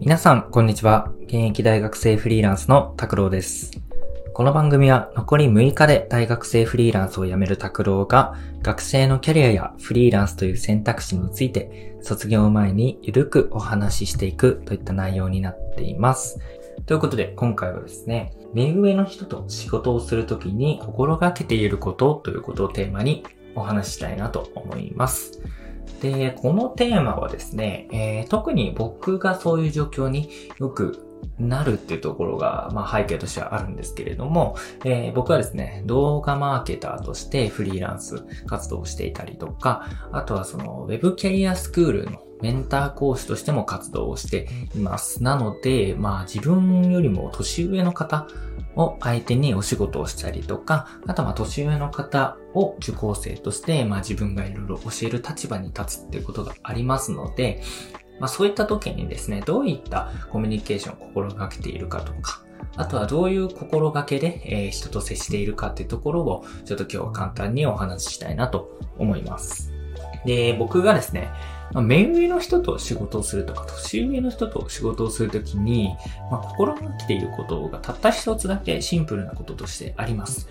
皆さん、こんにちは。現役大学生フリーランスの拓郎です。この番組は残り6日で大学生フリーランスを辞める拓郎が学生のキャリアやフリーランスという選択肢について卒業前にゆるくお話ししていくといった内容になっています。ということで今回はですね、目上の人と仕事をするときに心がけていることということをテーマにお話ししたいなと思います。で、このテーマはですね、えー、特に僕がそういう状況によくなるっていうところが、まあ背景としてはあるんですけれども、えー、僕はですね、動画マーケターとしてフリーランス活動をしていたりとか、あとはその Web キャリアスクールのメンター講師としても活動をしています。なので、まあ自分よりも年上の方を相手にお仕事をしたりとか、あとは年上の方を受講生として、まあ自分がいろいろ教える立場に立つっていうことがありますので、まあそういった時にですね、どういったコミュニケーションを心がけているかとか、あとはどういう心がけで、えー、人と接しているかっていうところを、ちょっと今日は簡単にお話ししたいなと思います。で、僕がですね、ま、目上の人と仕事をするとか、年上の人と仕事をするときに、まあ、心がけていることがたった一つだけシンプルなこととしてあります。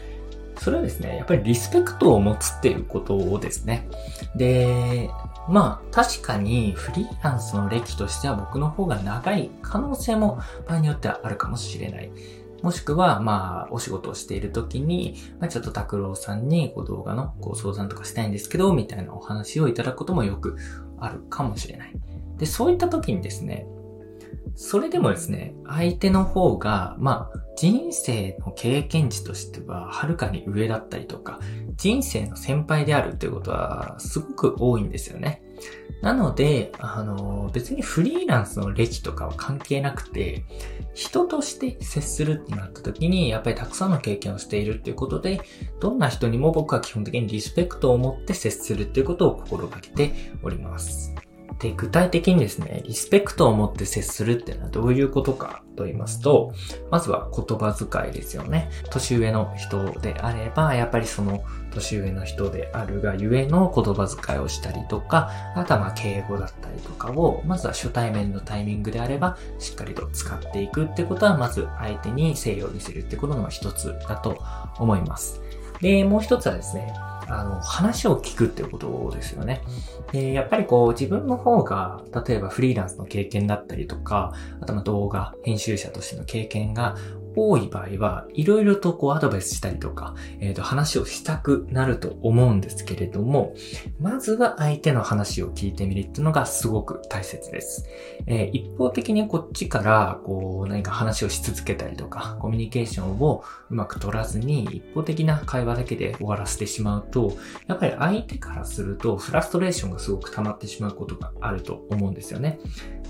それはですね、やっぱりリスペクトを持つっていうことをですね。で、まあ確かにフリーランスの歴としては僕の方が長い可能性も場合によってはあるかもしれない。もしくは、まあ、お仕事をしている時に、まあ、ちょっと拓郎さんにこう動画のご相談とかしたいんですけど、みたいなお話をいただくこともよくあるかもしれない。で、そういった時にですね、それでもですね、相手の方が、まあ、人生の経験値としては、はるかに上だったりとか、人生の先輩であるということは、すごく多いんですよね。なので、あの、別にフリーランスの歴とかは関係なくて、人として接するってなった時に、やっぱりたくさんの経験をしているっていうことで、どんな人にも僕は基本的にリスペクトを持って接するっていうことを心がけております。で、具体的にですね、リスペクトを持って接するっていうのはどういうことかと言いますと、まずは言葉遣いですよね。年上の人であれば、やっぱりその年上の人であるがゆえの言葉遣いをしたりとか、あとはまあ敬語だったりとかを、まずは初対面のタイミングであれば、しっかりと使っていくってことは、まず相手に誠意を見せるってことの一つだと思います。で、もう一つはですね、あの、話を聞くってことですよね。で、やっぱりこう自分の方が、例えばフリーランスの経験だったりとか、あとま動画、編集者としての経験が多い場合は、いろいろとこうアドバイスしたりとか、えっ、ー、と話をしたくなると思うんですけれども、まずは相手の話を聞いてみるっていうのがすごく大切です。えー、一方的にこっちからこう何か話をし続けたりとか、コミュニケーションをうまく取らずに一方的な会話だけで終わらせてしまうと、やっぱり相手からするとフラストレーションがすごく溜まってしまうことがあると思うんですよね。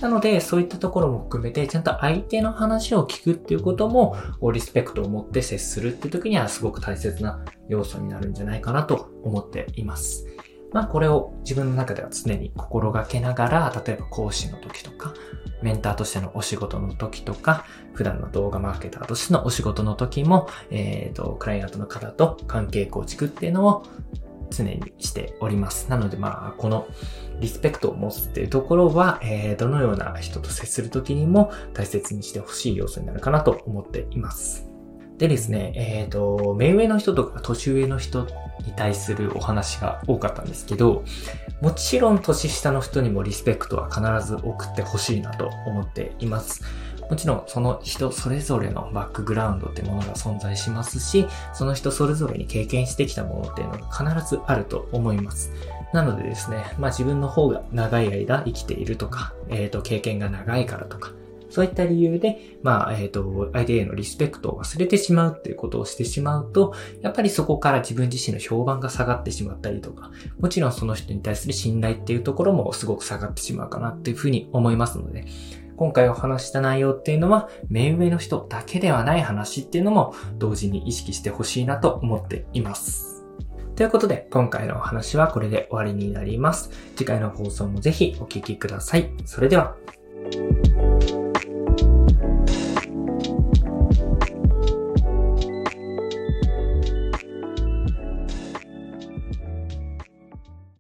なので、そういったところも含めて、ちゃんと相手の話を聞くっていうこともも、リスペクトを持って接するって時にはすごく大切な要素になるんじゃないかなと思っています。まあこれを自分の中では常に心がけながら、例えば講師の時とか、メンターとしてのお仕事の時とか、普段の動画マーケターとしてのお仕事の時も、えっ、ー、と、クライアントの方と関係構築っていうのを常にしております。なのでまあ、このリスペクトを持つっていうところは、えー、どのような人と接するときにも大切にしてほしい要素になるかなと思っています。でですね、えっ、ー、と、目上の人とか年上の人に対するお話が多かったんですけど、もちろん年下の人にもリスペクトは必ず送ってほしいなと思っています。もちろんその人それぞれのバックグラウンドってものが存在しますし、その人それぞれに経験してきたものっていうのが必ずあると思います。なのでですね、まあ自分の方が長い間生きているとか、えっ、ー、と、経験が長いからとか、そういった理由で、まあ、えっ、ー、と、相手へのリスペクトを忘れてしまうっていうことをしてしまうと、やっぱりそこから自分自身の評判が下がってしまったりとか、もちろんその人に対する信頼っていうところもすごく下がってしまうかなっていうふうに思いますので、今回お話した内容っていうのは、目上の人だけではない話っていうのも同時に意識してほしいなと思っています。ということで、今回のお話はこれで終わりになります。次回の放送もぜひお聴きください。それでは。